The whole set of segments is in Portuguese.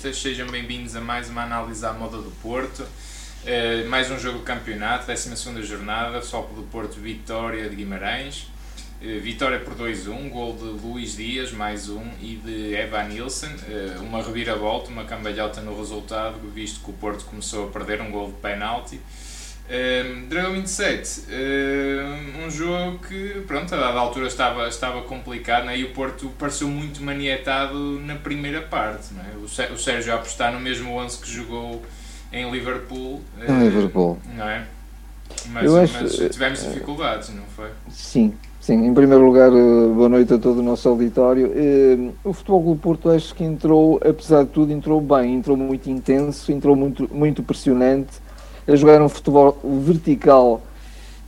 Portistas, sejam bem-vindos a mais uma análise à moda do Porto. Uh, mais um jogo de campeonato, 12 jornada, Sopo do Porto, Vitória de Guimarães. Uh, vitória por 2-1, gol de Luís Dias, mais um, e de Evan Nilsson. Uh, uma reviravolta, uma cambalhota no resultado, visto que o Porto começou a perder um gol de penalti. Um, Dragão 27, um, um jogo que, pronto, a dada altura estava, estava complicado né? e o Porto pareceu muito manietado na primeira parte. Né? O, o Sérgio a apostar no mesmo 11 que jogou em Liverpool. Em Liverpool. Não é? Mas, acho, mas tivemos dificuldades, não foi? Sim, sim. Em primeiro lugar, eh, boa noite a todo o nosso auditório. O Futebol do Porto acho que entrou, apesar de tudo, entrou bem, entrou muito intenso, entrou muito, muito pressionante a jogar um futebol vertical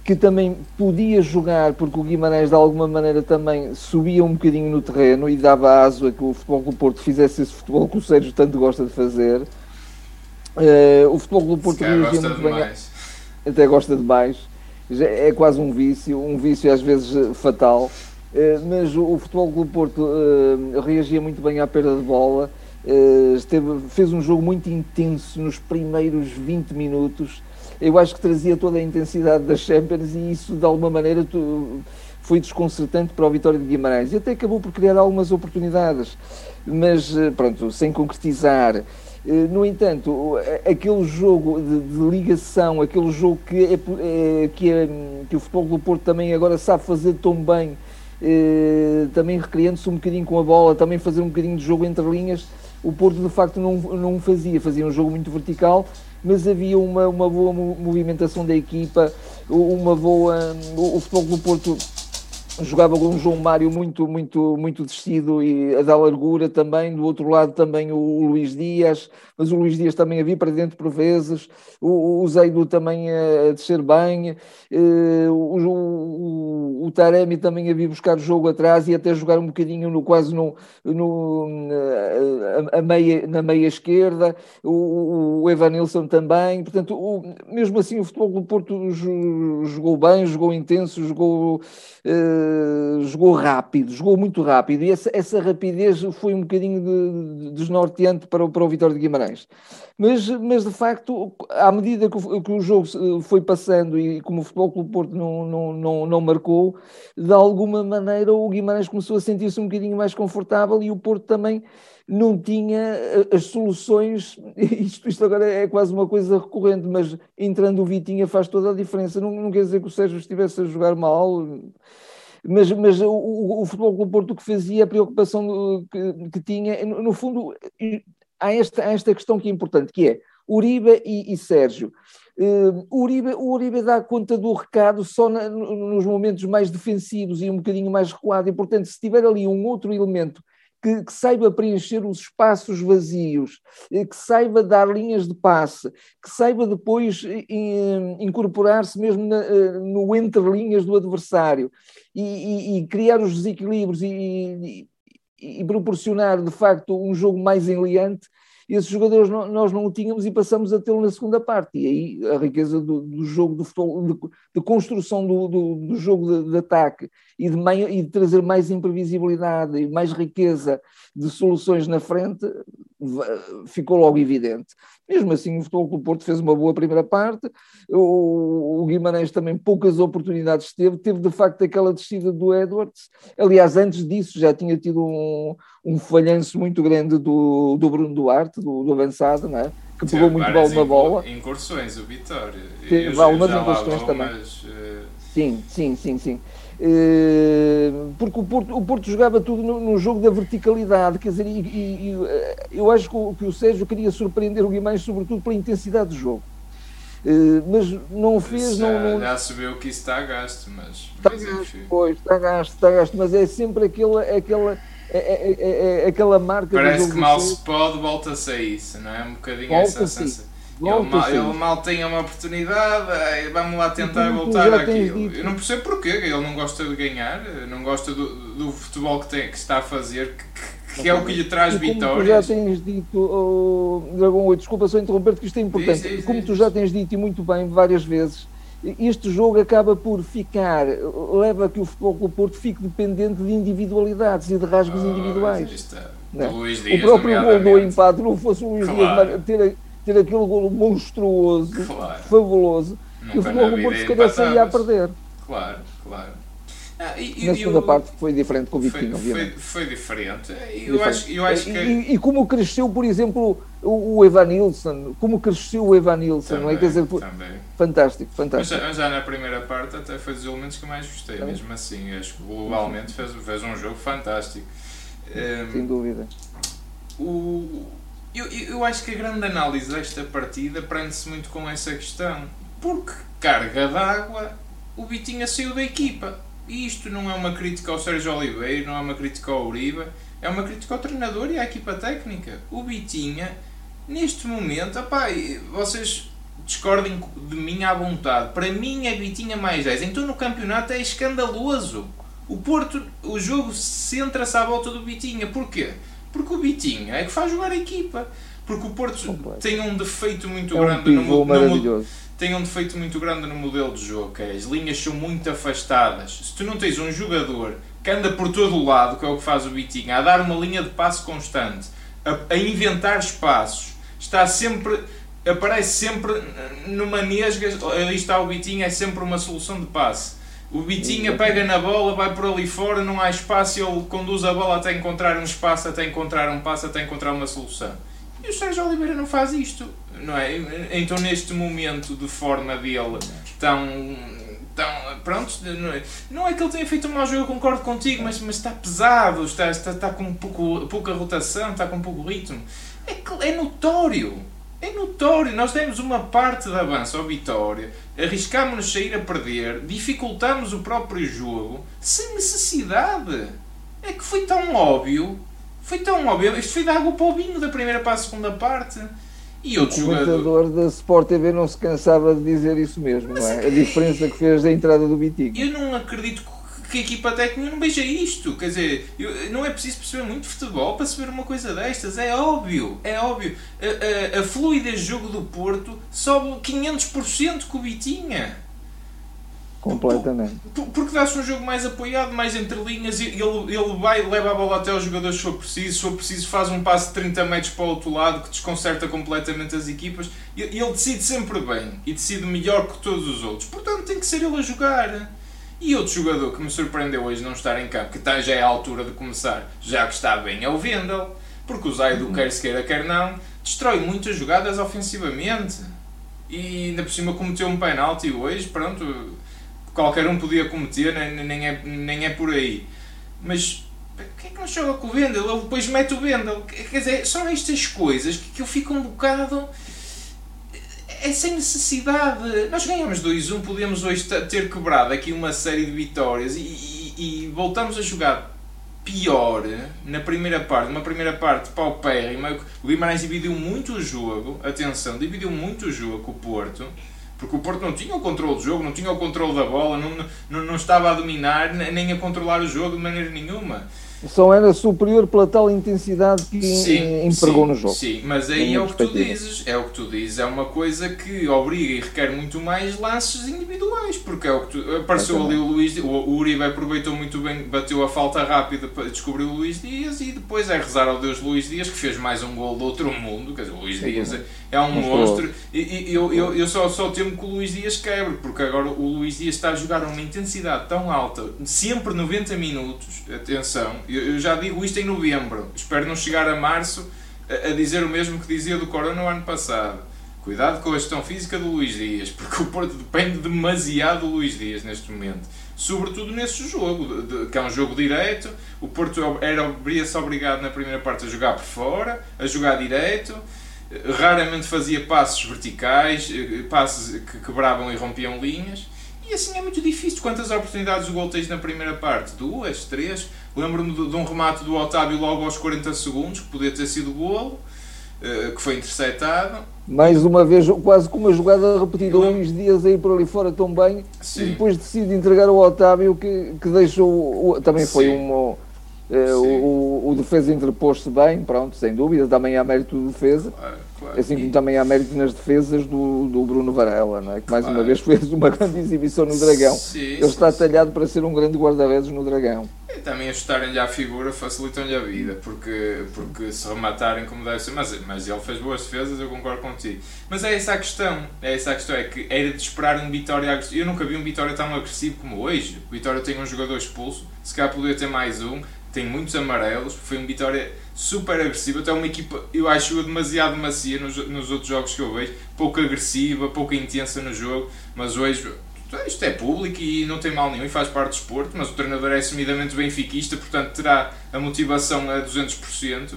que também podia jogar, porque o Guimarães de alguma maneira também subia um bocadinho no terreno e dava aso a que o Futebol do Porto fizesse esse futebol que o Sérgio tanto gosta de fazer. Uh, o Futebol do Porto reagia muito bem. Até gosta de mais. É quase um vício, um vício às vezes eh, fatal. Uh, mas o, Futebol do Porto uh, reagia muito bem à perda de bola esteve, fez um jogo muito intenso nos primeiros 20 minutos. Eu acho que trazia toda a intensidade das Champions e isso, de alguma maneira, foi desconcertante para o Vitória de Guimarães. E até acabou por criar algumas oportunidades, mas eh, pronto, sem concretizar. Eh, no entanto, aquele jogo de, de ligação, aquele jogo que, é, que, é, que o Futebol do Porto também agora sabe fazer tão bem, também recriando-se um bocadinho com a bola, também fazer um bocadinho de jogo entre linhas, o Porto de facto não, não fazia, fazia um jogo muito vertical, mas havia uma, uma boa movimentação da equipa, uma boa. O, o futebol do Porto jogava com um João Mário muito, muito, muito descido e a dar largura também, do outro lado também o, o Luís Dias, mas o Luís Dias também havia para dentro por vezes, o, o Zeido também a, descer bem, uh, o, o, o Taremi também havia buscar jogo atrás e até jogar um bocadinho no, quase no, no, a, a meia, na meia esquerda, o, o Evanilson também, portanto, mesmo assim o futebol do Porto jogou bem, jogou intenso, jogou... Uh, jogou rápido, jogou muito rápido, e essa, essa rapidez foi um bocadinho de, de desnorteante para, o, para o Vitória de Guimarães. Mas, mas de facto, à medida que o, que o jogo foi passando e como o Futebol Clube Porto não, não, não, não marcou, de alguma maneira o Guimarães começou a sentir-se um bocadinho mais confortável e o Porto também não tinha eh, as soluções, isto, isto agora é quase uma coisa recorrente, mas entrando o Vitinha faz toda a diferença. Não, não quer dizer que o Sérgio estivesse a jogar mal, mas, mas o, o Futebol Clube Porto que fazia, a preocupação que, que tinha, no, no, fundo, há esta, há esta questão que é importante, que é Uribe e, e Sérgio. Uh, Uribe, o Uribe dá conta do recado só na, nos momentos mais defensivos e um bocadinho mais recuado, e portanto, se tiver ali um outro elemento que, que, saiba preencher os espaços vazios, eh, que saiba dar linhas de passe, que saiba depois eh, incorporar-se mesmo na, eh, no entre linhas do adversário e, e, e criar os desequilíbrios e, e, proporcionar de facto um jogo mais enleante esses jogadores nós não o tínhamos e passamos a tê-lo na segunda parte. E aí a riqueza do, do jogo do futebol, de, de construção do, do, do jogo de, de, ataque e de, e de trazer mais imprevisibilidade e mais riqueza de soluções na frente ficou logo evidente. Mesmo assim, o Futebol Clube Porto fez uma boa primeira parte, o, Guimarães também poucas oportunidades teve, teve de facto aquela descida do Edwards, aliás, antes disso já tinha tido um, um falhanço muito grande do, do Bruno Duarte, do, do avançado, não é? que pegou muito mal na bola. Incursões, o Vitória. Teve algumas incursões também. Mas, uh... Sim, sim, sim, sim. Uh, porque o Porto, o Porto jogava tudo no, no, jogo da verticalidade, quer dizer, e, e, eh, eu acho que o, que o Sérgio queria surpreender o Guimarães, sobretudo pela intensidade do jogo. Uh, mas não fez. Já, não, não... já sabeu que isso está a gasto, mas. Está mas gasto, pois, está a gasto, está a gasto, mas é sempre aquela. aquela é, é, é, é aquela marca Parece que mal se pode, volta-se a isso, não é? Um bocadinho volta essa sensação. Ele mal, ele mal tem uma oportunidade, vamos lá tentar voltar àquilo. Eu não percebo porquê, ele não gosta de ganhar, não gosta do, do futebol que, tem, que está a fazer, que, que é o que lhe traz como vitórias. Tu já tens dito, oh, Dragão 8, desculpa só interromper-te, que isto é importante. Diz, diz, como tu já tens dito e muito bem várias vezes, este jogo acaba por ficar, leva a que o Futebol Clube Porto fique dependente de individualidades e de rasgos oh, individuais. É? o próprio gol do empate não fosse o Luís claro. Dias ter, ter aquele gol monstruoso, claro. fabuloso, que o Futebol Clube Porto se calhar saía a perder. Claro, claro. Ah, e, Na segunda eu, parte foi diferente com o Vitinho, foi, obviamente. Foi, foi diferente. Eu, diferente. Acho, eu acho que... E, e, como cresceu, por exemplo, o, o Evanilson, como cresceu o Evanilson, não é? Quer dizer, também. fantástico, fantástico. Mas, já na primeira parte até foi dos elementos que mais gostei, também. mesmo assim. Acho que globalmente fez, fez um jogo fantástico. Um, Sem dúvida. O, eu, eu acho que a grande análise desta partida prende-se muito com essa questão. Porque carga d'água, o Vitinha saiu da equipa e isto não é uma crítica ao Sérgio Oliveira, não é uma crítica ao Uribe, é uma crítica ao treinador e à equipa técnica. O Bitinha, neste momento, opá, vocês discordem de mim à vontade. Para mim é Bitinha mais 10. Então no campeonato é escandaloso. O Porto, o jogo centra-se à volta do Bitinha. Porquê? Porque o Bitinha é que faz jogar a equipa. Porque o Porto Completo. tem um defeito muito é grande um no, no, tem um defeito muito grande no modelo de jogo, que é as linhas são muito afastadas. Se tu não tens um jogador que anda por todo o lado, que é o que faz o Vitinho, a dar uma linha de passo constante, a, a inventar espaços, está sempre aparece sempre numa nesga, ali está o Bitinho, é sempre uma solução de passe. O Bitinha pega na bola, vai por ali fora, não há espaço, ele conduz a bola até encontrar um espaço, até encontrar um passo, até encontrar uma solução. E o Sérgio Oliveira não faz isto, não é? Então, neste momento de forma dele tão. tão pronto, não é, não é que ele tenha feito um mau jogo, eu concordo contigo, mas, mas está pesado, está, está, está com pouco, pouca rotação, está com pouco ritmo. É, é notório. É notório, nós demos uma parte de avanço ao Vitória, arriscámos-nos a sair a perder, dificultamos o próprio jogo, sem necessidade. É que foi tão óbvio foi tão óbvio. Isto foi de água para o vinho da primeira para a segunda parte. E outro o comentador da Sport TV não se cansava de dizer isso mesmo, Mas não é? A diferença que fez da entrada do Bitinho. Eu não acredito que a equipa técnica não veja isto. Quer dizer, eu, não é preciso perceber muito futebol para saber uma coisa destas. É óbvio, é óbvio. A, a, a fluidez de jogo do Porto sobe 500% com o Bitinha. Completamente. Porque dá-se um jogo mais apoiado, mais entre linhas, ele, ele vai leva a bola até os jogadores se for preciso, se for preciso faz um passo de 30 metros para o outro lado que desconcerta completamente as equipas. Ele, ele decide sempre bem e decide melhor que todos os outros. Portanto, tem que ser ele a jogar. E outro jogador que me surpreendeu hoje não estar em campo, que está, já é a altura de começar, já que está bem, é o Vendel. Porque o Zaido, uhum. quer se queira, quer não, destrói muitas jogadas ofensivamente. E ainda por cima cometeu um penalti hoje, pronto qualquer um podia cometer, nem, nem, é, nem é por aí. Mas quem é que não joga com o Vendel? Ele depois mete o Vendel. Quer dizer, são estas coisas que, que eu fico um bocado. É sem necessidade. Nós ganhamos 2-1, podemos hoje ter quebrado aqui uma série de vitórias e, e, e voltamos a jogar pior na primeira parte, uma primeira parte paupérrima. O Guimarães dividiu muito o jogo, atenção, dividiu muito o jogo com o Porto porque o Porto não tinha o controle do jogo, não tinha o controle da bola, não, não, não estava a dominar nem a controlar o jogo de maneira nenhuma. Só era superior pela tal intensidade que sim, empregou sim, no jogo. Sim, mas aí é o que tu dizes, é o que tu dizes, é uma coisa que obriga e requer muito mais lances individuais, porque é o que tu, apareceu ali o Luís, o, o Uribe aproveitou muito bem, bateu a falta rápida para descobrir o Luís Dias e depois é rezar ao Deus Luís Dias que fez mais um gol do outro mundo, quer dizer, o Luís Dias é, é um monstro e, e eu, eu, eu só, só temo que o Luís Dias quebre, porque agora o Luís Dias está a jogar a uma intensidade tão alta, sempre 90 minutos, atenção, eu, eu, já digo isto em novembro. Espero não chegar a março a, a, dizer o mesmo que dizia do Corona no ano passado. Cuidado com a gestão física do Luís Dias, porque o Porto depende demasiado do Luís Dias neste momento. Sobretudo nesse jogo, de, de, que é um jogo direito. O Porto era, se obrigado na primeira parte a jogar por fora, a jogar direito. Raramente fazia passos verticais, eh, passos que quebravam e rompiam linhas. E assim é muito difícil. Quantas oportunidades o gol tens na primeira parte? Duas, três? Lembro-me de, um remate do Otávio logo aos 40 segundos, que podia ter sido golo, uh, que foi interceptado. Mais uma vez, quase com uma jogada repetida, o Luís Dias aí por ali fora tão bem, Sim. e depois decide entregar o Otávio, que, que deixou. Também foi uma, Uh, o, o, defesa interpôs-se bem, pronto, sem dúvida, também há mérito do defesa, claro, claro. assim como também há mérito nas defesas do, do Bruno Varela, não é? que mais claro. uma vez fez uma grande exibição no Dragão. Sim, Ele está sim, talhado para ser um grande guarda-redes no Dragão. E também ajustarem-lhe à figura facilitam-lhe a vida, porque, porque se rematarem como deve ser, mas, mas ele fez boas defesas, eu concordo contigo. Mas é essa a questão, é essa a questão, é que era de esperar um Vitória agressivo. Eu nunca vi um Vitória tão agressivo como hoje. O Vitória tem um jogador expulso, se calhar poderia ter mais um tem muitos amarelos, foi uma vitória super agressiva, até uma equipa, eu acho demasiado macia nos, nos outros jogos que eu vejo, pouco agressiva, pouco intensa no jogo, mas hoje isto é público e não tem mal nenhum e faz parte do esporte, mas o treinador é assumidamente benfiquista, portanto terá a motivação a 200%.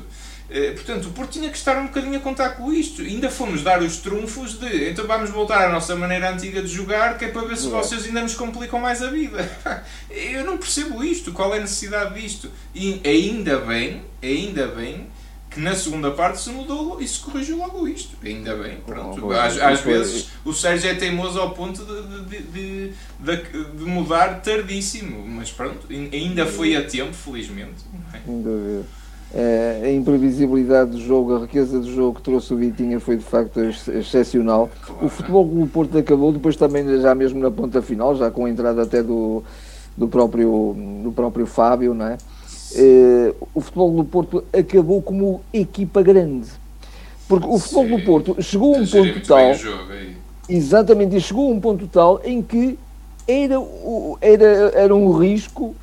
Eh, portanto, o Porto tinha que estar um bocadinho a contar com isto. Ainda fomos dar os trunfos de então vamos voltar à nossa maneira antiga de jogar, que é para ver se vocês ainda nos complicam mais a vida. Eu não percebo isto. Qual é a necessidade disto? E ainda bem, ainda bem que na segunda parte se mudou e se corrigiu logo isto. Ainda bem, pronto. Às, às vezes o Sérgio é teimoso ao ponto de, de, de, de, mudar tardíssimo, mas pronto, ainda foi a tempo, felizmente. Ainda é? Eh, a imprevisibilidade do jogo, a riqueza do jogo que trouxe o Vitinha foi de facto excepcional. O Futebol do Porto acabou, depois também já mesmo na ponta final, já com a entrada até do, do, próprio, do próprio Fábio, não é? Eh, o Futebol do Porto acabou como equipa grande. Porque o Futebol Sim, do Porto chegou a um ponto tal. Exatamente, e chegou a um ponto tal em que era, era, era um risco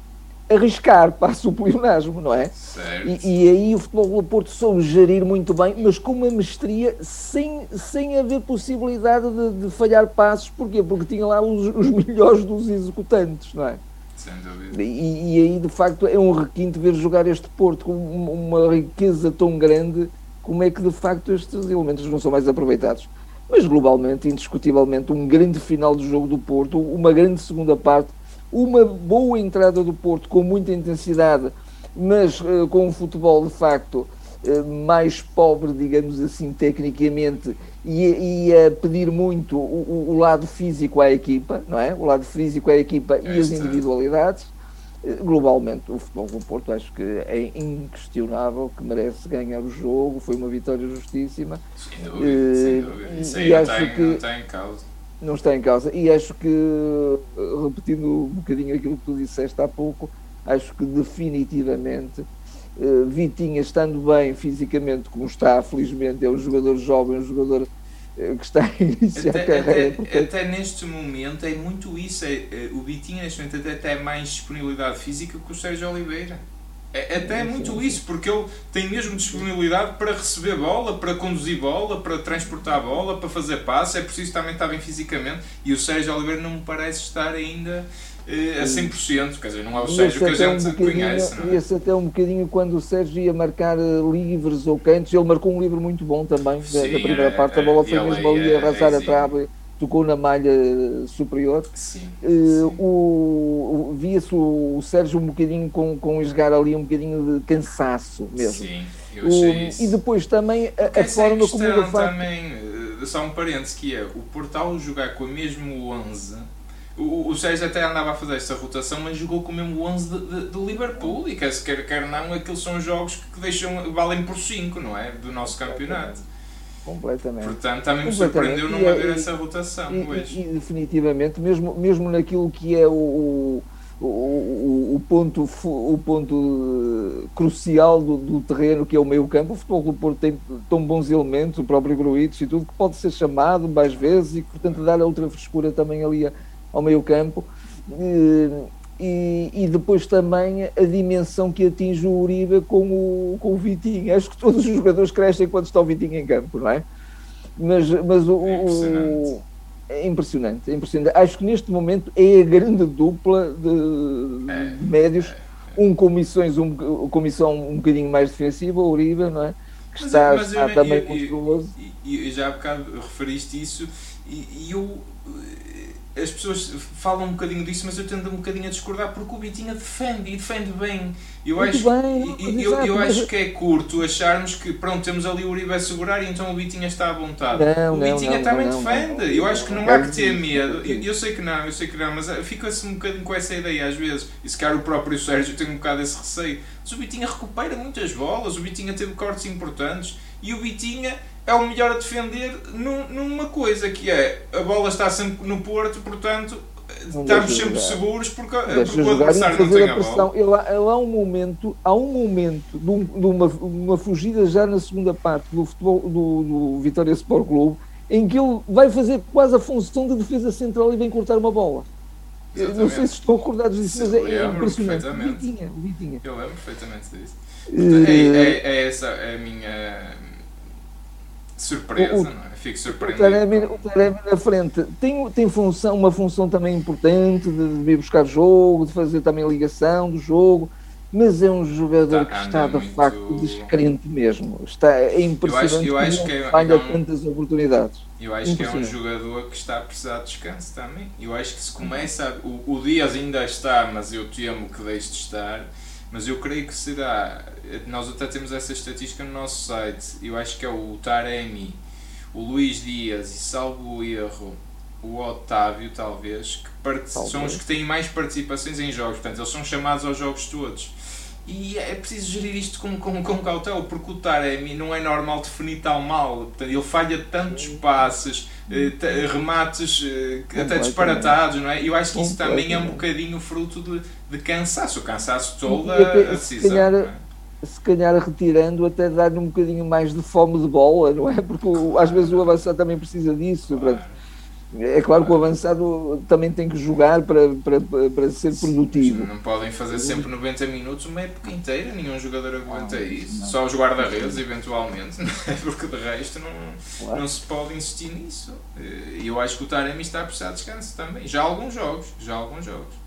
arriscar, passa o pleonasmo, não é? E, e, aí o Futebol do Porto soube gerir muito bem, mas com uma mestria, sem, sem haver possibilidade de, de falhar passos. Porquê? Porque tinha lá os, os melhores dos executantes, não é? Sem dúvida. E, e, aí, de facto, é um requinte ver jogar este Porto com uma riqueza tão grande, como é que, de facto, estes elementos não são mais aproveitados. Mas, globalmente, indiscutivelmente, um grande final do jogo do Porto, uma grande segunda parte, uma boa entrada do Porto com muita intensidade, mas uh, com um futebol de facto uh, mais pobre, digamos assim, tecnicamente, e, e a pedir muito o, o, lado físico à equipa, não é? O lado físico à equipa e as individualidades. Eh, globalmente, o futebol do Porto acho que é inquestionável que merece ganhar o jogo, foi uma vitória justíssima. Sem dúvida, sem dúvida. Isso aí e não, tem, que, não tem em causa não está em causa. E acho que, repetindo um bocadinho aquilo que tu disseste há pouco, acho que definitivamente uh, Vitinha, estando bem fisicamente, como está, felizmente, é um jogador jovem, um jogador uh, que está a iniciar até, a carreira. Até, até, neste momento é muito isso. É, é, o Vitinha, neste momento, até tem mais disponibilidade física que o Sérgio Oliveira. É, até é muito isso, porque ele tem mesmo disponibilidade para receber bola, para conduzir bola, para transportar bola, para fazer passe. É preciso também estar bem fisicamente. E o Sérgio Oliveira não me parece estar ainda eh, a 100%. Quer dizer, não é o Sérgio que a gente um conhece. Não é? Até um bocadinho quando o Sérgio ia marcar eh, livres ou cantos. Ele marcou um livro muito bom também. Sim, da, primeira é, parte, a bola foi mesmo ali a arrasar é, a trave tocou na malha superior. Sim, uh, sim. O, o Via-se o, o, Sérgio um bocadinho com, com esgar ali um bocadinho de cansaço mesmo. Sim, eu achei isso. E depois também a, a forma como ele faz. também, eh, só um parênteses, que é o Portal jogar com o mesmo 11. O, o Sérgio até andava a fazer esta rotação, mas jogou com o mesmo 11 de, de, de Liverpool. E quer, quer, quer não, aqueles são jogos que deixam, valem por 5, não é? Do nosso campeonato. Completamente. Portanto, também me surpreendeu não haver é, essa rotação e, hoje. E, definitivamente, mesmo, mesmo naquilo que é o, o, o, o ponto, o ponto crucial do, do, terreno, que é o meio campo, o futebol do Porto tem tão bons elementos, o próprio Gruitos e tudo, que pode ser chamado mais vezes e, portanto, dar outra frescura também ali ao meio campo. E, e, e, depois também a dimensão que atinge o Uribe com o, com o Vitinho. Acho que todos os jogadores crescem quando está o Vitinho em campo, não é? Mas, mas o, é impressionante. é impressionante, é impressionante. Acho que neste momento é a grande dupla de, é, de médios, é. um com missões, um comissão um bocadinho mais defensiva, o Uribe, não é? Que mas, está, mas está eu, também monstruoso. E já há bocado referiste isso, e, e eu as pessoas falam um bocadinho disso, mas eu tendo um bocadinho a discordar porque o Vitinha defende e defende bem. Eu Muito acho, bem, eu, eu, eu acho que é curto acharmos que pronto, temos ali o Uribe a segurar e então o Vitinha está à vontade. Não, o não, Vitinha não, também não, defende. eu acho que não há que ter medo. Eu, eu sei que não, eu sei que não, mas eh, fica-se um bocadinho com essa ideia às vezes. E se calhar o próprio Sérgio tem um bocado esse receio. Mas o Vitinha recupera muitas bolas, o Vitinha teve cortes importantes e o Vitinha é o melhor a defender num- numa coisa que é a bola está sempre no Porto, portanto Não estamos sempre seguros porque, Deixa porque o adversário não tem a a bola. Ele, há- ele há um momento, há um momento de, um- de uma, uma fugida já na segunda parte do futebol do, do Vitória Sport Clube em que ele vai fazer quase a função de defesa central e vem cortar uma bola. Eu Não sei Exatamente. se estão recordados disso, mas é, é impressionante. Vitinha, Vitinha. Eu lembro perfeitamente disso. Portanto, é, Eh, é, é essa a minha surpresa, O- não é? Fico O surpreendido. Taremi, o Taremi na frente tem, tem função, uma função também importante de, vir buscar jogo, de fazer também ligação do jogo, mas é um jogador Tá, que está de muito- facto descrente mesmo. Está, é impressionante eu acho como que é- falha é um- tantas oportunidades. Eu acho que é um jogador que está a precisar de descanso também. Eu acho que se começa. A, o, o Dias ainda está, mas eu temo que deixe de estar. Mas eu creio que será. Nós até temos essa estatística no nosso site. Eu acho que é o Taremi, o Luís Dias e, salvo o erro, o Otávio, talvez, que part- são Talvez. os que têm mais participações em jogos. Portanto, eles são chamados aos jogos todos. E é preciso gerir isto com, com, com cautela, porque o Taremi não é normal definir tal mal. Portanto, ele falha tantos passes, remates eh, até disparatados, não é? Eu acho que isso também é um bocadinho fruto de, de cansaço. O cansaço todo até, a, se decisão. calhar, é? Se calhar retirando até dar-lhe um bocadinho mais de fome de bola, não é? Porque às vezes o avançado também precisa disso. Claro. É claro que o avançado também tem que jogar para, para, para ser produtivo. Não podem fazer sempre 90 minutos uma época inteira, nenhum jogador aguenta Não, isso. não. Só os guarda-redes, eventualmente, não é? porque de resto não, Claro. não se pode insistir nisso. E eu acho que o Taremi está a precisar de descanso também. Já há alguns jogos, já há alguns jogos.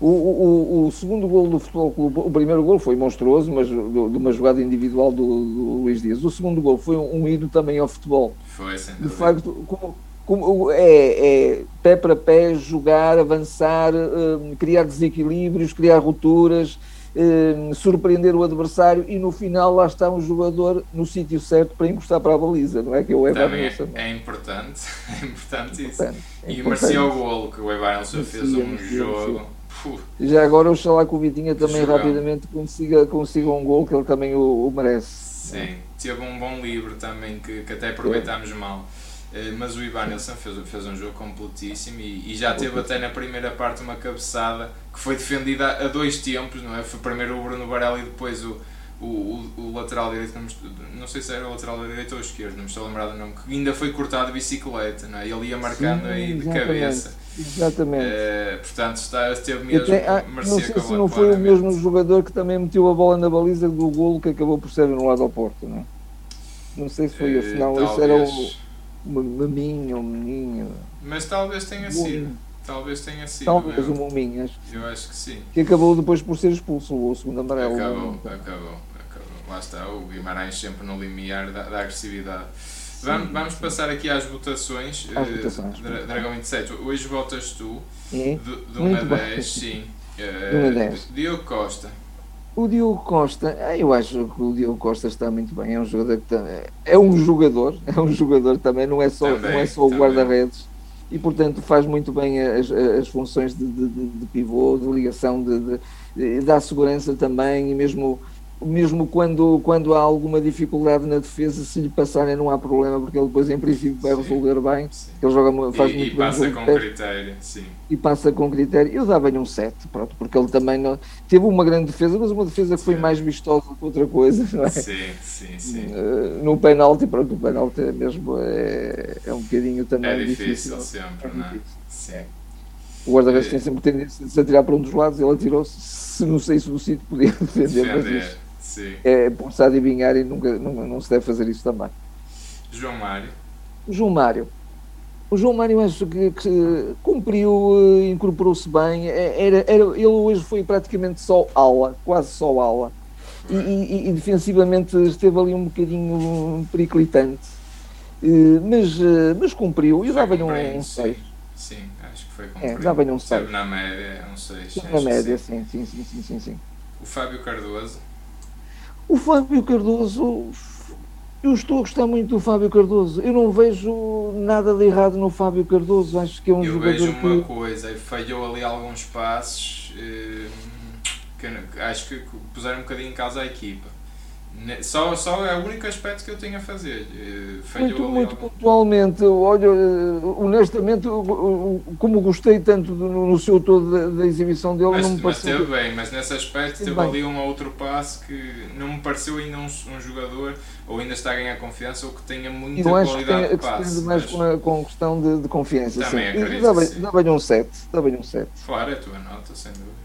O, o, o segundo gol do Futebol Clube, o primeiro gol foi monstruoso, mas de uma jogada individual do, do Luís Dias. O segundo gol foi um, um hino também ao futebol. Foi, sem De dúvida. facto, como, como é, é pé para pé, jogar, avançar, hum, criar desequilíbrios, criar rupturas, hum, surpreender o adversário e no final lá está um jogador no sítio certo para encostar para a baliza, não é? Que é o Evan é, é importante, é importante isso. Portanto, é E importante. merecia o golo que o Evanilson fez um merecia, jogo. Puh, Já agora oxalá que o Vitinha também Jogão. rapidamente consiga, consiga um gol que ele também o, o merece. Sim, teve um bom livro também que, que até aproveitámos mal. Eh, Mas o Ivanilson fez, fez um jogo completíssimo e, e já teve até na primeira parte uma cabeçada que foi defendida a dois tempos, não é? Foi primeiro o Bruno Varela e depois o, o, o, o lateral direito, não, não sei se era o lateral direito ou esquerdo, não me estou a lembrar do nome, que ainda foi cortado de bicicleta, não é? Ele ia marcando Sim, aí de cabeça. Exatamente. Eh, portanto, está, esteve mesmo, até, ah, não sei se não foi o mesmo jogador que também meteu a bola na baliza do golo que acabou por ser anulado ao Porto, não é? Não sei se foi, Eh, afinal, esse era o o Maminho, o Meninho. Mas talvez tenha sido. Mominho. Talvez tenha sido. Talvez o mesmo. Mominho, acho Eu acho que sim. que acabou depois por ser expulso, o segundo amarelo. Acabou, acabou, acabou. Lá está, o Guimarães sempre no limiar da, da agressividade. Vamos, vamos passar aqui às votações. Às Eh, votações. Dra- Dragão 27, hoje votas tu, É. de, de Muito 1 a bem. 10, sim. Eh, De um a dez. Diogo Costa, O Diogo Costa, ah, eu acho que o Diogo Costa está muito bem. É um jogador que também, é um jogador, é um jogador também, não é só, Também, não é só o guarda-redes. E portanto faz muito bem as, as funções de, de, de- pivô, de ligação, de, de- dá segurança também, e mesmo, mesmo quando, quando há alguma dificuldade na defesa, se lhe passarem não há problema, porque ele depois em princípio vai Sim. resolver bem. sim. Ele joga, faz E, muito e bem o passa com pé critério, sim. e passa com critério. Eu dava-lhe um 7, pronto, porque ele também não, teve uma grande defesa, mas uma defesa que foi mais vistosa que outra coisa, não é? Sim, sim, sim. Eh, No penalti, pronto, o penalti é mesmo é, é um bocadinho também É difícil difícil. sempre, É não é? Sim. O guarda-redes É. tem sempre tendência de se atirar para um dos lados, ele atirou-se, se não sei se do sítio podia defender, mas Defender, isso sim. é por-se a adivinhar e nunca, não, não se deve fazer isso também. João Mário, João Mário. O João Mário acho que, que cumpriu, eh, incorporou-se bem. Eh, Era, era, ele hoje foi praticamente só ala, quase só ala. E, e- e defensivamente esteve ali um bocadinho periclitante. Eh, Mas, eh, mas cumpriu. Eu dava-lhe um, bem, um sim. 6. Sim, acho que foi com É, dava-lhe um Esteve 6. na média, um 6. Na média, sim, sim, sim, sim, sim, sim. O Fábio Cardoso, O Fábio Cardoso, eu estou a gostar muito do Fábio Cardoso. Eu não vejo nada de errado no Fábio Cardoso. Acho que é um eu jogador vejo uma que. coisa, falhou ali alguns passos eh, que eu- acho que puseram um bocadinho em causa a equipa. Ne- Só, só é o único aspecto que eu tenho a fazer. eh, Falhou Muito, muito algum- pontualmente, olha, eh, honestamente, como gostei tanto do- no, seu todo da, da exibição dele, Mas, não me mas pareceu. teve bem, mas nesse aspecto Teve bem. ali um ou outro passo que não me pareceu ainda um, um jogador ou ainda está a ganhar confiança ou que tenha muita Eu acho que, qualidade de que se passe. prende mais mas, com, a, com questão de, de confiança. Também sim. acredito E que. Dava-lhe um 7. Dava-lhe um 7. Claro, é a tua nota, sem dúvida.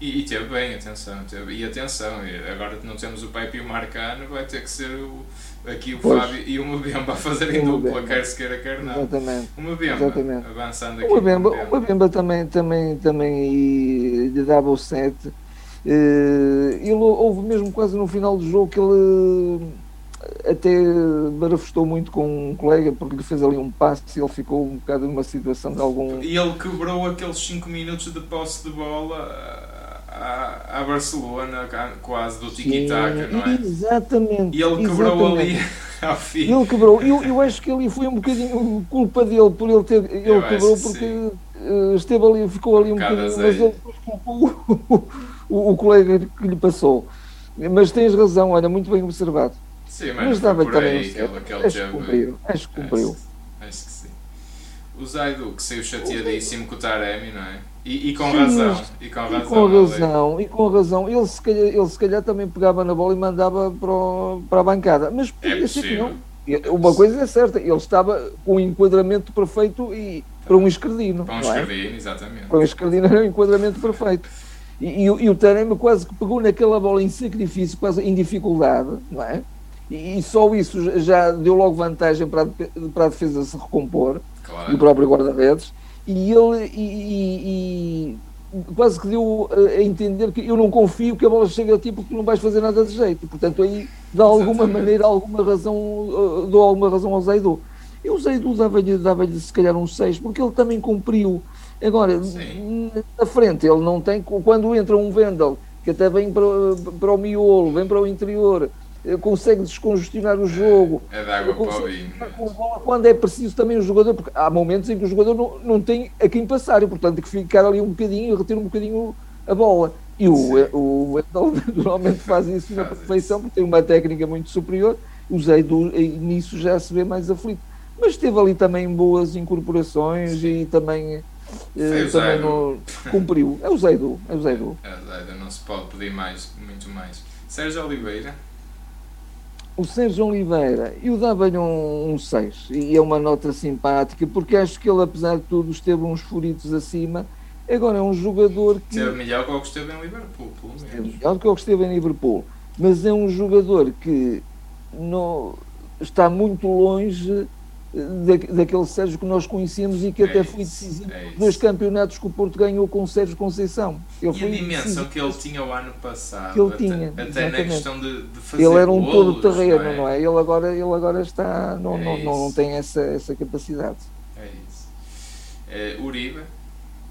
E, e teve bem, atenção, teve, e atenção, agora não temos o Pepe e o Marcano, vai ter que ser o, aqui o Pois. Fábio e o Mbemba a fazerem O dupla, quer se queira, quer não. Exatamente. O Mbemba, Exatamente. avançando aqui. O Mbemba, o Mbemba também, também, também e- lhe dava o 7. Eh, ele houve mesmo quase no final do jogo que ele eh, até barafustou muito com um colega porque lhe fez ali um passe e ele ficou um bocado numa situação de algum. E ele quebrou aqueles 5 minutos de posse de bola à, à Barcelona, quase do tiki-taka, não é? Exatamente. E ele quebrou exatamente. ali ao fim. Ele quebrou. Eu, eu acho que ali foi um bocadinho culpa dele por ele ter. Ele Eu quebrou que porque sim. eh, esteve ali, ficou ali um, Um bocadinho, mas ele culpou o, o, o colega que lhe passou. Mas tens razão, olha, muito bem observado. Sim, mas, Mas por também aí aquele, aquele Acho que jogo. cumpriu. Acho que cumpriu. Acho, acho que sim. O Zaidu, que saiu chateadíssimo com o Taremi, não é? E, e com Sim, razão. E com E razão. com ali. razão, e com razão. Ele se calhar, ele se calhar também pegava na bola e mandava para, o- para a bancada. Mas É podia ser que não. Uma coisa é certa, ele estava com o enquadramento perfeito e para um escardino. Para um não é? exatamente. Para o Escardino era um enquadramento perfeito. E, e, o- e o Taremi quase que pegou naquela bola em sacrifício, quase em dificuldade, não é? E, e só isso já- deu logo vantagem para a, para a defesa se recompor, e o Claro. próprio guarda-redes. E ele e, e- e quase que deu a entender que eu não confio que a bola chegue a ti porque tu não vais fazer nada de jeito. Portanto, aí, de alguma Exatamente. maneira, alguma razão, eh, dou alguma razão ao Zaidu. E o Zaidu dava-lhe dava se calhar um 6, porque ele também cumpriu. Agora, Sim. na frente, ele não tem. Quando entra um Vendel, que até vem para, para o miolo, vem para o interior, consegue descongestionar o jogo. É de água para o vinho. Quando é preciso também o jogador, porque há momentos em que o jogador não, não tem a quem passar, e portanto tem que ficar ali um bocadinho, reter um bocadinho a bola. E o, Sim. o Wendel normalmente faz isso na perfeição, porque tem uma técnica muito superior. O Zeidu eh, nisso já se vê mais aflito. Mas teve ali também boas incorporações e também, eh, o também no- cumpriu. É o Zeidu, é o Zeidu. É, Zaidu, não se pode pedir mais, muito mais. Sérgio Oliveira. O Sérgio Oliveira, eu dava-lhe um 6 e é uma nota simpática, porque acho que ele, apesar de tudo, esteve uns furitos acima. Agora é um jogador que Esteve melhor que o que esteve em Liverpool, pelo menos. melhor do que o que esteve em Liverpool, mas é um jogador que não, está muito longe da, daquele Sérgio que nós conhecíamos e que É até isso, foi decisivo é nos campeonatos que o Porto ganhou com o Sérgio Conceição. Ele E a foi dimensão decisivo. que ele tinha o ano passado, Que ele até, tinha, até na exatamente. questão de, de fazer Ele era um todo terreno, não é? Ele agora, ele agora está, não, É não, não, não tem essa, essa capacidade. É isso. É, Uribe,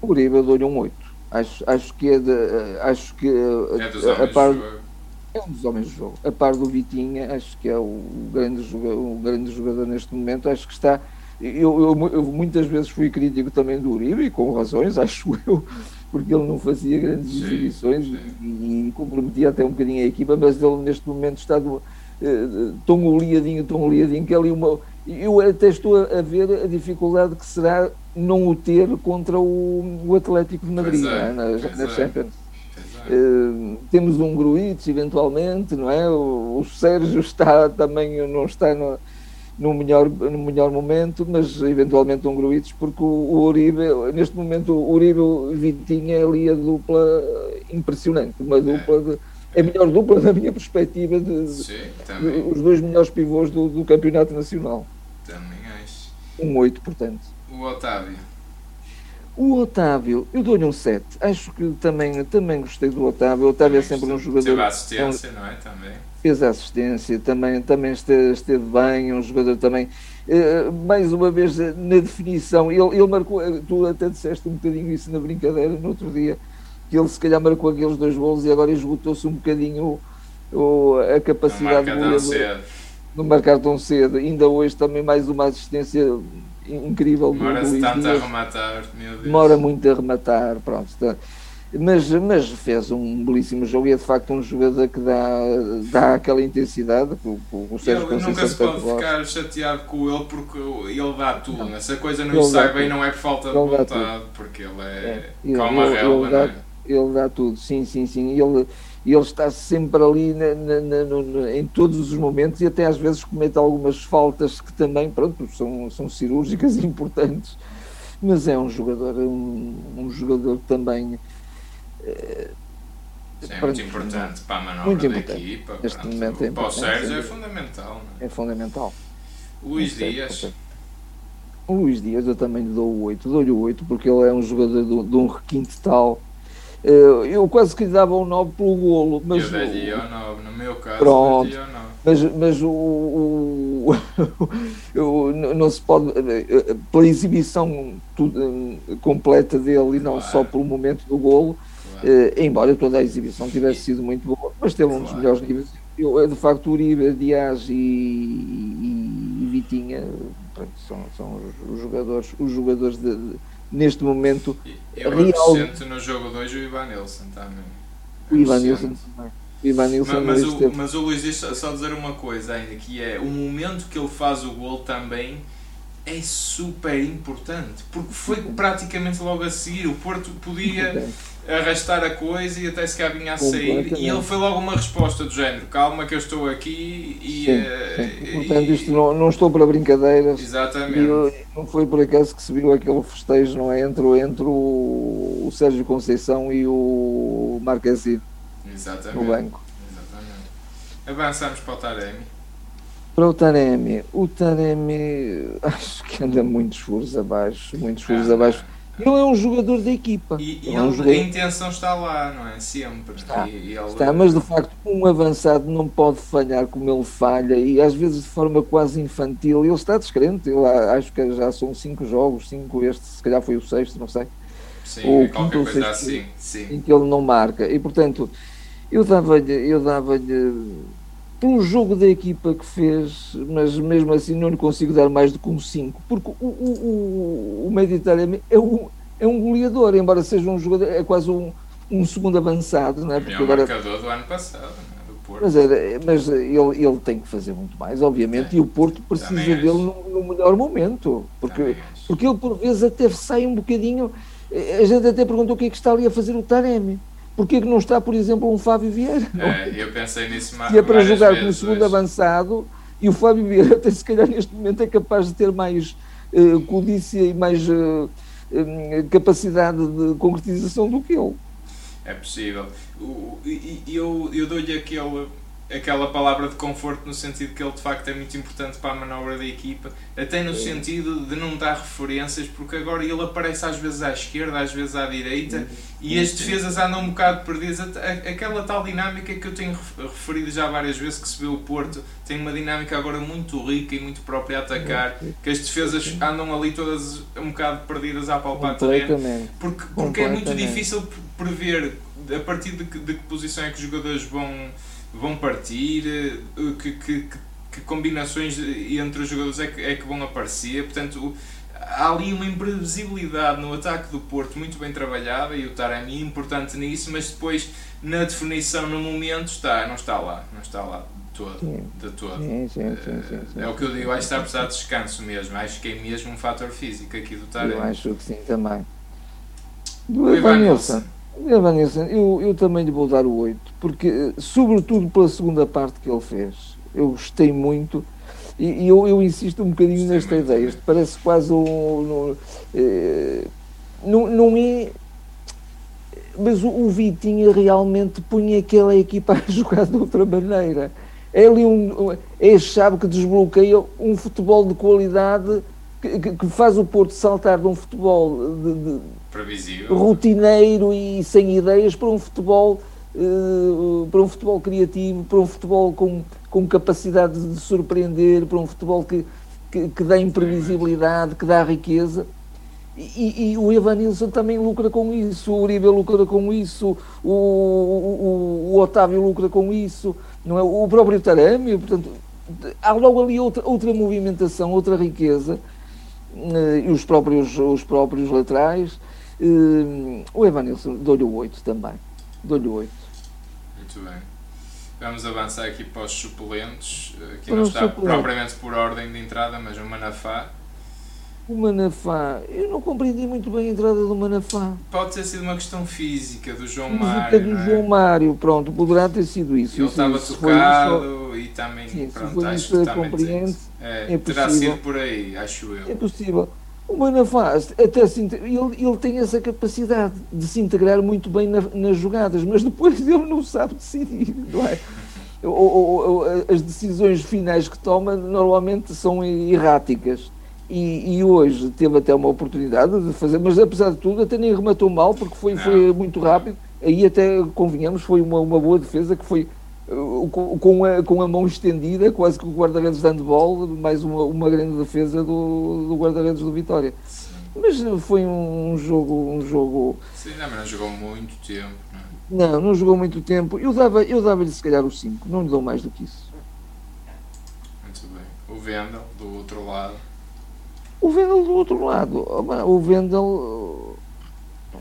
Uribe eu dou-lhe um 8. Acho, acho que é de, eh, acho que eh, é a, a. é um dos homens do jogo. A par do Vitinha, acho que é o grande jogador, o grande jogador neste momento. Acho que está. Eu, eu, eu muitas vezes fui crítico também do Uribe e com razões, acho eu, porque ele não fazia grandes Sim, exibições e, e comprometia até um bocadinho a equipa, mas ele neste momento está do, eh, tão oleadinho, tão oleadinho que ali uma. Eu até estou a ver a dificuldade que será não o ter contra o, o Atlético de Madrid, é, não é? na, na é. Champions. É. Eh, temos um Gruitch eventualmente, não é? O, o Sérgio está também, não está no, no, melhor, no melhor momento, mas eventualmente um Gruitch, porque o, o Uribe, neste momento, o Uribe o Vitinha é ali a dupla impressionante, uma dupla de, é a melhor dupla da minha perspectiva de, Sim, de- os dois melhores pivôs do, do campeonato nacional. também acho. Um 8, portanto. O Otávio, O Otávio, eu dou-lhe um 7. Acho que também, também gostei do Otávio. O Otávio é sempre um jogador. Teve assistência, é não é? Também. Fez assistência, também, também esteve, esteve bem. Um jogador também. Uh, mais uma vez, na definição, ele, ele marcou. Tu até disseste um bocadinho isso na brincadeira no outro dia, que ele se calhar marcou aqueles dois golos e agora esgotou-se um bocadinho o, a capacidade de não marcar tão cedo. Ainda hoje também mais uma assistência incrível Demora-se tanto Dias. a rematar, meu Deus. Demora muito a rematar, pronto. Está. Mas, mas fez um belíssimo jogo e é de facto um jogador que dá, dá aquela intensidade que o, o Sérgio ele, Nunca se pode ficar chateado com ele porque ele dá tudo. Não. Essa coisa não lhe sai bem, não é por falta de vontade, porque ele é, é. calma ele, relva, ele, dá, é? ele dá tudo, sim, sim, sim. Ele, e ele está sempre ali na, na, na, em todos os momentos e até às vezes comete algumas faltas que também, pronto, são, são cirúrgicas e importantes, mas é um jogador, um, um jogador também... É, é muito importante para a manobra da equipa. Neste pronto, momento é para o Sérgio é fundamental. É? é? fundamental. Luís Dias. O Luís Dias eu também lhe dou o 8, dou-lhe o 8 porque ele é um jogador de, de um requinte tal eu quase que lhe dava um 9 pelo golo. Mas eu daria o 9, no meu caso, pronto, daria o 9. Mas, mas o, o, o, não se pode, eh, pela exibição tudo, completa dele e não claro. só pelo momento do golo, claro. eh, embora toda a exibição tivesse sido muito boa, mas teve um dos melhores níveis. Eu, de facto, Uribe, Dias e, e, e Vitinha são, são os jogadores, os jogadores de, de neste momento. Eu real... no jogo 2 o Ivan Nilsson também. O Ivan Nilsson também. Ivan Nilsson mas, mas, o, mas o Luís diz só dizer uma coisa ainda, que é o momento que ele faz o gol também é super importante, porque foi praticamente logo a seguir. O Porto podia arrastar a coisa e até se cá vinha a sair. E ele foi logo uma resposta do género: calma, que eu estou aqui e. Sim, sim. Eh, Portanto, isto não, não estou para brincadeiras. Exatamente. E não foi por acaso que se viu aquele festejo não é? entre, entre o, o Sérgio Conceição e o Marquesino no banco. Exatamente. Avançamos para o Taremi. Para o Taremi, o Taremi acho que anda muitos furos abaixo, muitos furos ah, abaixo. Ele é um jogador da equipa. E, e é um jogador... a intenção está lá, não é? Sempre. Está, e, ele... está, mas de facto um avançado não pode falhar como ele falha e às vezes de forma quase infantil. Ele está descrente, ele, acho que já são cinco jogos, cinco este, se calhar foi o sexto, não sei. Sim, ou qualquer coisa assim, sim. Em que ele não marca. E portanto, eu dava-lhe, eu dava-lhe um jogo da equipa que fez, mas mesmo assim não lhe consigo dar mais do que um 5, porque o, o, o Mediterrâneo é um, é um goleador, embora seja um jogador, é quase um, um segundo avançado, não é? Porque é o agora, marcador do ano passado, é? do Porto. Mas, é, mas ele, ele tem que fazer muito mais, obviamente, é. e o Porto precisa dele no, no, melhor momento, porque, porque ele por vezes até sai um bocadinho, a gente até perguntou o que é que está ali a fazer o Taremi Porquê que não está, por exemplo, um Fábio Vieira? É, eu pensei nisso mais. E é para jogar como segundo avançado e o Fábio Vieira, até se calhar neste momento, é capaz de ter mais uh, codícia e mais uh, capacidade de concretização do que ele. É possível. Eu, eu dou-lhe aquele aquela palavra de conforto no sentido que ele de facto é muito importante para a manobra da equipa, até no sentido de não dar referências, porque agora ele aparece às vezes à esquerda, às vezes à direita, e as defesas andam um bocado perdidas. Aquela tal dinâmica que eu tenho referido já várias vezes, que se vê o Porto, tem uma dinâmica agora muito rica e muito própria a atacar, que as defesas andam ali todas um bocado perdidas à palpar terreno, porque, porque é muito difícil prever a partir de que, de que posição é que os jogadores vão vão partir, eh, que, que, que combinações entre os jogadores é que, é que vão aparecer. Portanto, há ali uma imprevisibilidade no ataque do Porto muito bem trabalhada e o Taremi é importante nisso, mas depois na definição no momento está, não está lá, não está lá de todo. Sim. De todo. Sim, sim, sim, é o que eu digo, acho que está a precisar de descanso mesmo, acho que é mesmo um fator físico aqui do Taremi. Eu acho que sim também. Do Evanilson. Eu, eu também lhe vou dar o 8, porque, sobretudo pela segunda parte que ele fez, eu gostei muito e, e eu, eu insisto um bocadinho Sim, nesta ideia. Isto parece quase um. é, não, não é. Mas o, o Vitinha realmente punha aquela equipa a jogar de outra maneira. É ali um, é a chave que desbloqueia um futebol de qualidade que, que, faz o Porto saltar de um futebol de, de rotineiro e sem ideias para um futebol uh, para um futebol criativo, para um futebol com, com capacidade de surpreender, para um futebol que, que, que dá imprevisibilidade, que dá riqueza. E, e, o Evanilson também lucra com isso, o Uribe lucra com isso, o, o, o, Otávio lucra com isso, não é? o próprio Tarami, portanto, há logo ali outra, outra movimentação, outra riqueza, e os próprios, os próprios laterais. O Evanilson dou-lhe o 8 também, dou-lhe o 8. Muito bem. Vamos avançar aqui para os suplentes. Aqui não está suplente. propriamente por ordem de entrada, mas o Manafá. O Manafá, eu não compreendi muito bem a entrada do Manafá. Pode ter sido uma questão física do João Mário. do é? João Mário, pronto, poderá ter sido isso. Ele estava tocado e também. Sim, pronto, acho que compreende. É, é terá sido por aí, acho eu. É possível. O Manafá, até se, ele, ele tem essa capacidade de se integrar muito bem na, nas jogadas, mas depois ele não sabe decidir, não é? Ou, ou, ou, as decisões finais que toma normalmente são erráticas. E, e, hoje teve até uma oportunidade de fazer, mas apesar de tudo, até nem rematou mal, porque foi, foi muito rápido. Aí até convenhamos, foi uma, uma boa defesa que foi com a, com a mão estendida, quase que o guarda-redes de handball, mais uma, uma grande defesa do, do guarda-redes do Vitória. Sim. Mas foi um, jogo. Um jogo... Sim, não, mas não jogou muito tempo. Não, é? não, não jogou muito tempo. Eu dava-lhe eu dava se calhar os 5, não lhe dou mais do que isso. Muito bem. O Vendel, do outro lado. O Vendel do outro lado. O Vendel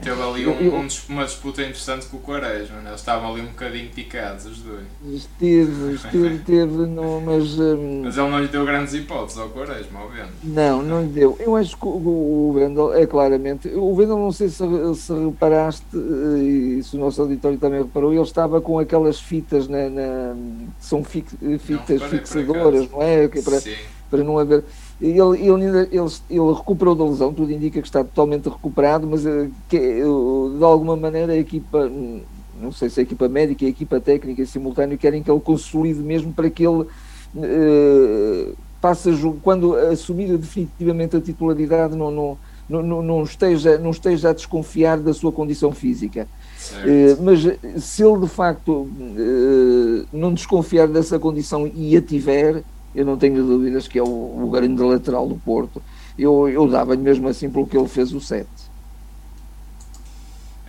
Teve ali um, um, uma disputa interessante com o Quaresma, né? eles estavam ali um bocadinho picados, os dois. Esteve, esteve, teve, não, mas. Um... Mas ele não lhe deu grandes hipóteses ao Quaresma, ao Vendel. Não, não lhe deu. Eu acho que o, o Vendel é claramente. O Vendel, não sei se, se reparaste, eh, e se o nosso auditório também reparou, ele estava com aquelas fitas, na, na são fi, fitas não, fixadoras, não é? Que é para, Sim. para não haver ele, ele, ele, ele, recuperou da lesão, tudo indica que está totalmente recuperado, mas eh, que, eh, de alguma maneira a equipa, não sei se a equipa médica e a equipa técnica em simultâneo querem que ele consolide mesmo para que ele uh, passe a quando assumir definitivamente a titularidade não, não, não, não, esteja, não esteja a desconfiar da sua condição física. Uh, mas se ele de facto não desconfiar dessa condição e a tiver, eu não tenho dúvidas que é o, o grande lateral do Porto. Eu, eu dava-lhe mesmo assim pelo que ele fez o 7.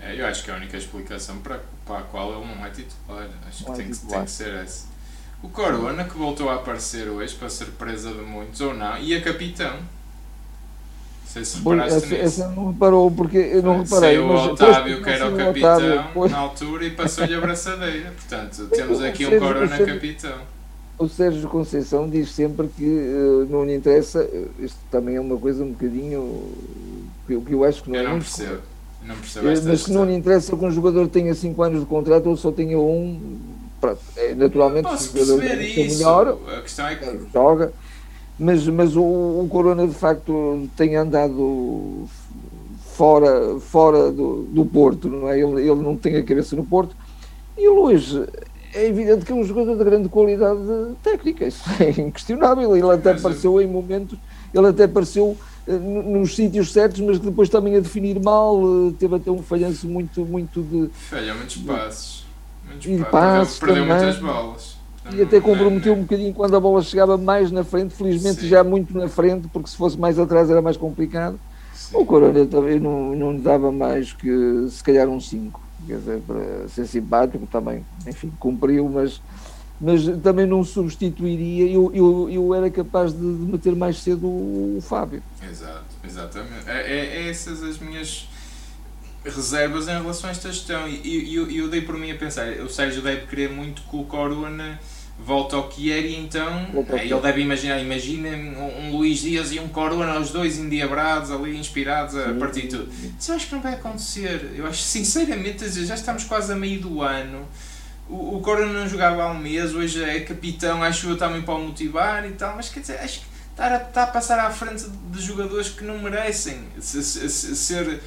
É, eu acho que é a única explicação para, para a qual ele não é titular. Acho que, é tem, que tem que ser essa. O Corona, que voltou a aparecer hoje, para surpresa de muitos ou não, e a capitão. Não sei se reparaste essa. Essa não reparou, porque eu não reparei. Saiu o Otávio, que era o capitão, Otávio, na altura, e passou-lhe a braçadeira. Portanto, temos aqui um Corona capitão o Sérgio Conceição diz sempre que uh, não lhe interessa, eh, isto também é uma coisa um bocadinho que, que eu acho que não eu é. Não percebo. Não percebo esta mas que não lhe interessa que um jogador tenha 5 anos de contrato ou só tenha um. Pronto, é, naturalmente, o jogador isso. melhor, a questão é que... joga, mas, mas o, o Corona de facto tem andado fora, fora do, do Porto, não é? Ele, ele não tem a cabeça no Porto. E ele hoje é evidente que é um jogador de grande qualidade técnica, isso é inquestionável. Ele até apareceu em momentos, ele até apareceu uh, nos sítios certos, mas que depois também a definir mal, uh, teve até um falhanço muito, muito de. Falha muitos passos. Muitos passos. Perdeu, perdeu muitas bolas. E até comprometeu um bocadinho quando a bola chegava mais na frente, felizmente Sim. já muito na frente, porque se fosse mais atrás era mais complicado. Sim. O Corona também não, não dava mais que se calhar um 5 quer dizer, para ser simpático também, enfim, cumpriu, mas, mas também não substituiria, eu, eu, eu era capaz de, meter mais cedo o, Fábio. Exato, exatamente. É, é, é, essas as minhas reservas em relação a esta gestão, e eu, eu, eu dei por mim a pensar, o Sérgio deve querer muito que o Corona volta ao que era e então ele deve imaginar, imagina um, um, Luís Dias e um Corona, os dois endiabrados ali, inspirados a Sim. partir de tudo. Isso eu acho que não vai acontecer. Eu acho sinceramente, já estamos quase a meio do ano. O, o Corona não jogava há um mês, hoje é capitão, acho eu também para o motivar e tal, mas quer dizer, acho que está a, está a passar à frente de jogadores que não merecem ser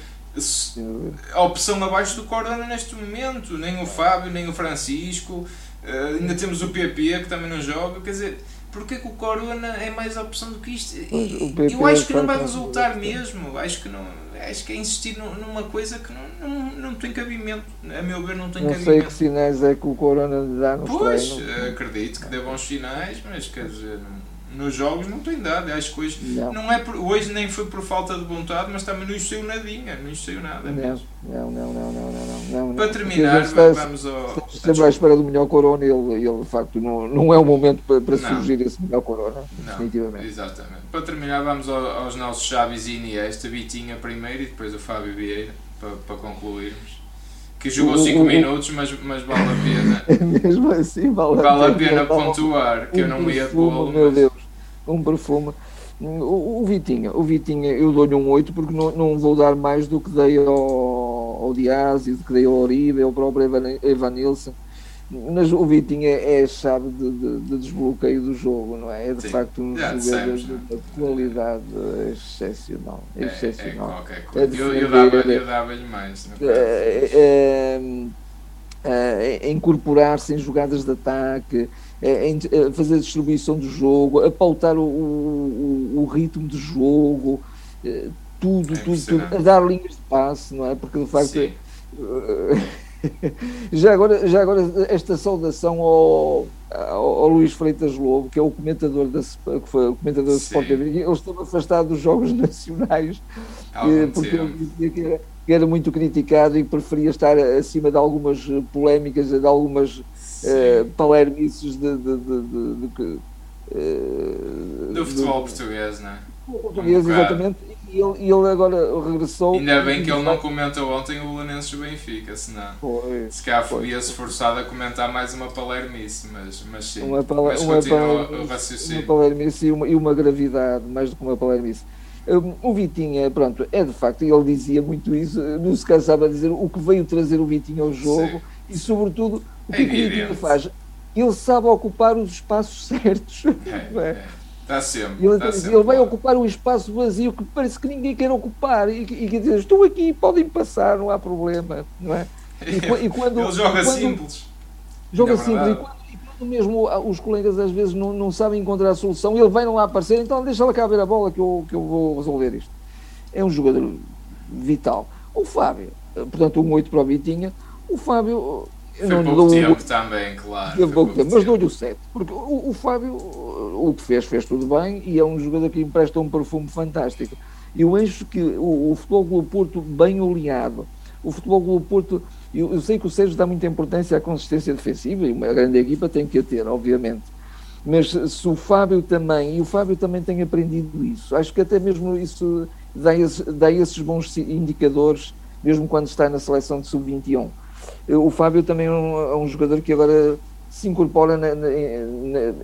a opção abaixo do Corona neste momento, nem o Fábio, nem o Francisco. Uh, ainda temos o PP que também não joga, quer dizer, porque é que o Corona é mais opção do que isto? eu acho que não vai resultar mesmo. Acho que, não, acho que é insistir numa coisa que não, não, não tem cabimento. A meu ver, não tem não cabimento. Não sei que sinais é que o Corona lhe dá nos Pois, treinos. acredito que dê bons sinais, mas quer dizer. Nos jogos não tem dado, acho que hoje não. não é por, hoje nem foi por falta de vontade, mas também não saiu nadinha, não saiu nada. Não, mesmo. não, não, não, não, não, não. Para terminar, vamos ao. Estamos à espera do melhor Corona, ele, ele de facto não, não é o momento para, para surgir esse melhor Corona, não, definitivamente. Exatamente. Para terminar, vamos aos nossos Chaves e Iniesta, Vitinha primeiro e depois o Fábio Vieira, para, para concluirmos que jogou 5 minutos, mas, mas vale a pena. Mesmo assim, vale, vale a pena, pontuar, que eu não ia pô-lo. Meu mas... Deus, um perfume. O, o Vitinha, o Vitinha, eu dou-lhe um 8 porque não, não vou dar mais do que dei ao, ao Dias e do que dei ao Oribe, ao próprio Evan, Evanilson mas o Vitinho é, é a chave de, de, de, desbloqueio do jogo, não é? É de Sim, facto um jogador de, de qualidade excepcional. É, excepcional. É, qualquer coisa. eu, eu dava-lhe dava mais. É, é, é, incorporar-se em jogadas de ataque, em fazer a distribuição do jogo, a pautar o, o, o ritmo do jogo, tudo, tudo, tudo, a dar linhas de passe, não é? Porque de facto. Sim já, agora, já agora, esta saudação ao, ao, Luís Freitas Lobo, que é o comentador da, que foi o comentador da Sport TV, ele esteve afastado dos jogos nacionais eh, porque ele dizia que era, que era, muito criticado e preferia estar acima de algumas polémicas, de algumas uh, palermices de, de, de, de uh, do futebol português, não é? Português, um exatamente, e ele, ele agora regressou. Ainda bem que ele não comentou ontem o Belenenses Benfica, senão foi, se calhar ia-se forçado a comentar mais uma palermice, mas, mas sim. Uma, pala, mas uma, o raciocínio. Uma palermice e uma, e uma gravidade, mais do que uma palermice. Um, o Vitinha, pronto, é de facto, ele dizia muito isso, não se cansava de dizer o que veio trazer o Vitinha ao jogo sim. E, sobretudo, o que, é que o Vitinha faz? Ele sabe ocupar os espaços certos. É, é. Está sempre. Ele, está sempre ele vai ocupar um espaço vazio que parece que ninguém quer ocupar e, e que diz, estou aqui, podem passar, não há problema, não é? E, e quando, ele joga quando, simples. Joga é simples. E quando, e quando, mesmo os colegas às vezes não, não sabem encontrar a solução, ele vai não lá aparecer, então deixa lá cá ver a bola que eu, que eu vou resolver isto. É um jogador vital. O Fábio, portanto, um 8 para o Vitinha, o Fábio foi não pouco dou tempo também, claro. Foi pouco tempo, mas dou-lhe o 7. Porque o, o, Fábio, o que fez, fez tudo bem e é um jogador que empresta um perfume fantástico. Eu acho que o, o Futebol Clube Porto, bem oleado, o Futebol Clube Porto, eu, eu, sei que o Sérgio dá muita importância à consistência defensiva e uma grande equipa tem que a ter, obviamente. Mas se o Fábio também, e o Fábio também tem aprendido isso, acho que até mesmo isso dá, esse, dá esses bons indicadores, mesmo quando está na seleção de sub-21 o Fábio também é um, é um jogador que agora se incorpora, na, na, na,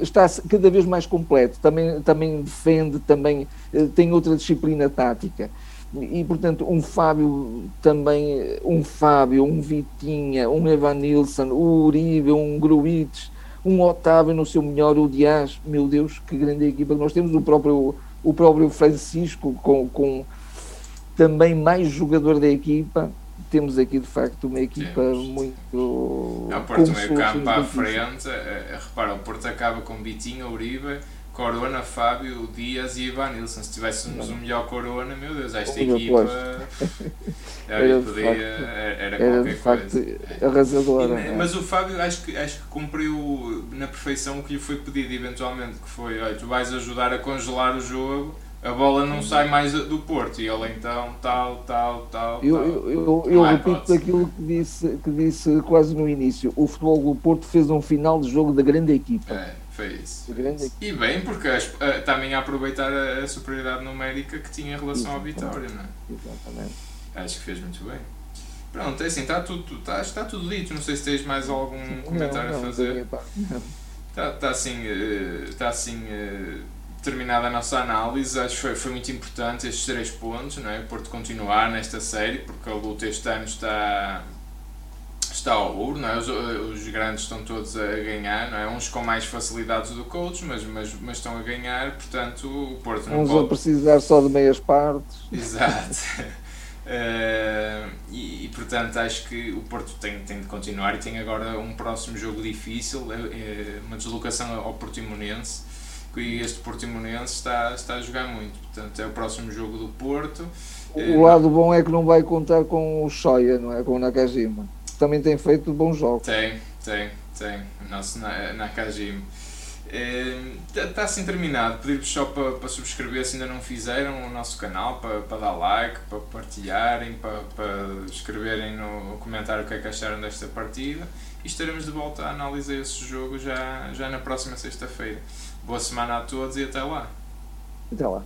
está cada vez mais completo, também, também defende, também eh, tem outra disciplina tática. E, portanto, um Fábio também, um Fábio, um Vitinha, um Evan Nilsson, o Uribe, um Gruites, um Otávio no seu melhor, o Dias, meu Deus, que grande equipa nós temos, o próprio, o próprio Francisco, com, com também mais jogador da equipa, temos aqui de facto uma equipa temos. muito. É o Porto meio campo à frente, é, é, repara, o Porto acaba com Bitinho, Uribe, Corona, Fábio, Dias e Ivan Nilsson. Se tivéssemos o um melhor Corona, meu Deus, esta equipa era, podia, era, era qualquer coisa. arrasadora. E, mas o Fábio acho que, acho que cumpriu na perfeição o que lhe foi pedido eventualmente, que foi, olha, tu vais ajudar a congelar o jogo a bola não sai mais do Porto e ele então tal, tal, tal. Eu, eu, eu, eu repito aquilo que disse, que disse quase no início: o futebol do Porto fez um final de jogo da grande equipa. É, foi isso. Grande equipa. E bem, porque a, também a aproveitar a, a, superioridade numérica que tinha em relação Exatamente. à vitória, não é? Exatamente. Acho que fez muito bem. Pronto, é assim, está tudo, está, está tudo dito. Não sei se tens mais algum comentário não, não, a fazer. Está, está assim, eh, está assim eh, terminada a nossa análise, acho que foi, foi muito importante estes três pontos, não é? O Porto continuar nesta série, porque a luta este ano está, está ao ouro, não é? Os, os grandes estão todos a ganhar, não é? Uns com mais facilidades do que outros, mas, mas, mas estão a ganhar, portanto o Porto não Uns pode... a precisar só de meias partes. Exato. Uh, e, e, portanto acho que o Porto tem, tem de continuar e tem agora um próximo jogo difícil, é, é uma deslocação ao Portimonense e este Portimonense está, está a jogar muito, portanto é o próximo jogo do Porto. O uh, lado bom é que não vai contar com o Shoya, não é? Com o Nakajima. Também tem feito bons jogos. Tem, tem, tem. O nosso Nakajima. Está assim terminado. Pedir-vos só para, para subscrever se ainda não fizeram o nosso canal, para, para dar like, para partilharem, para, para escreverem no comentário o que é que acharam desta partida. E estaremos de volta a analisar esse jogo já, já na próxima sexta-feira. Boa semana a todos e até lá. Até lá.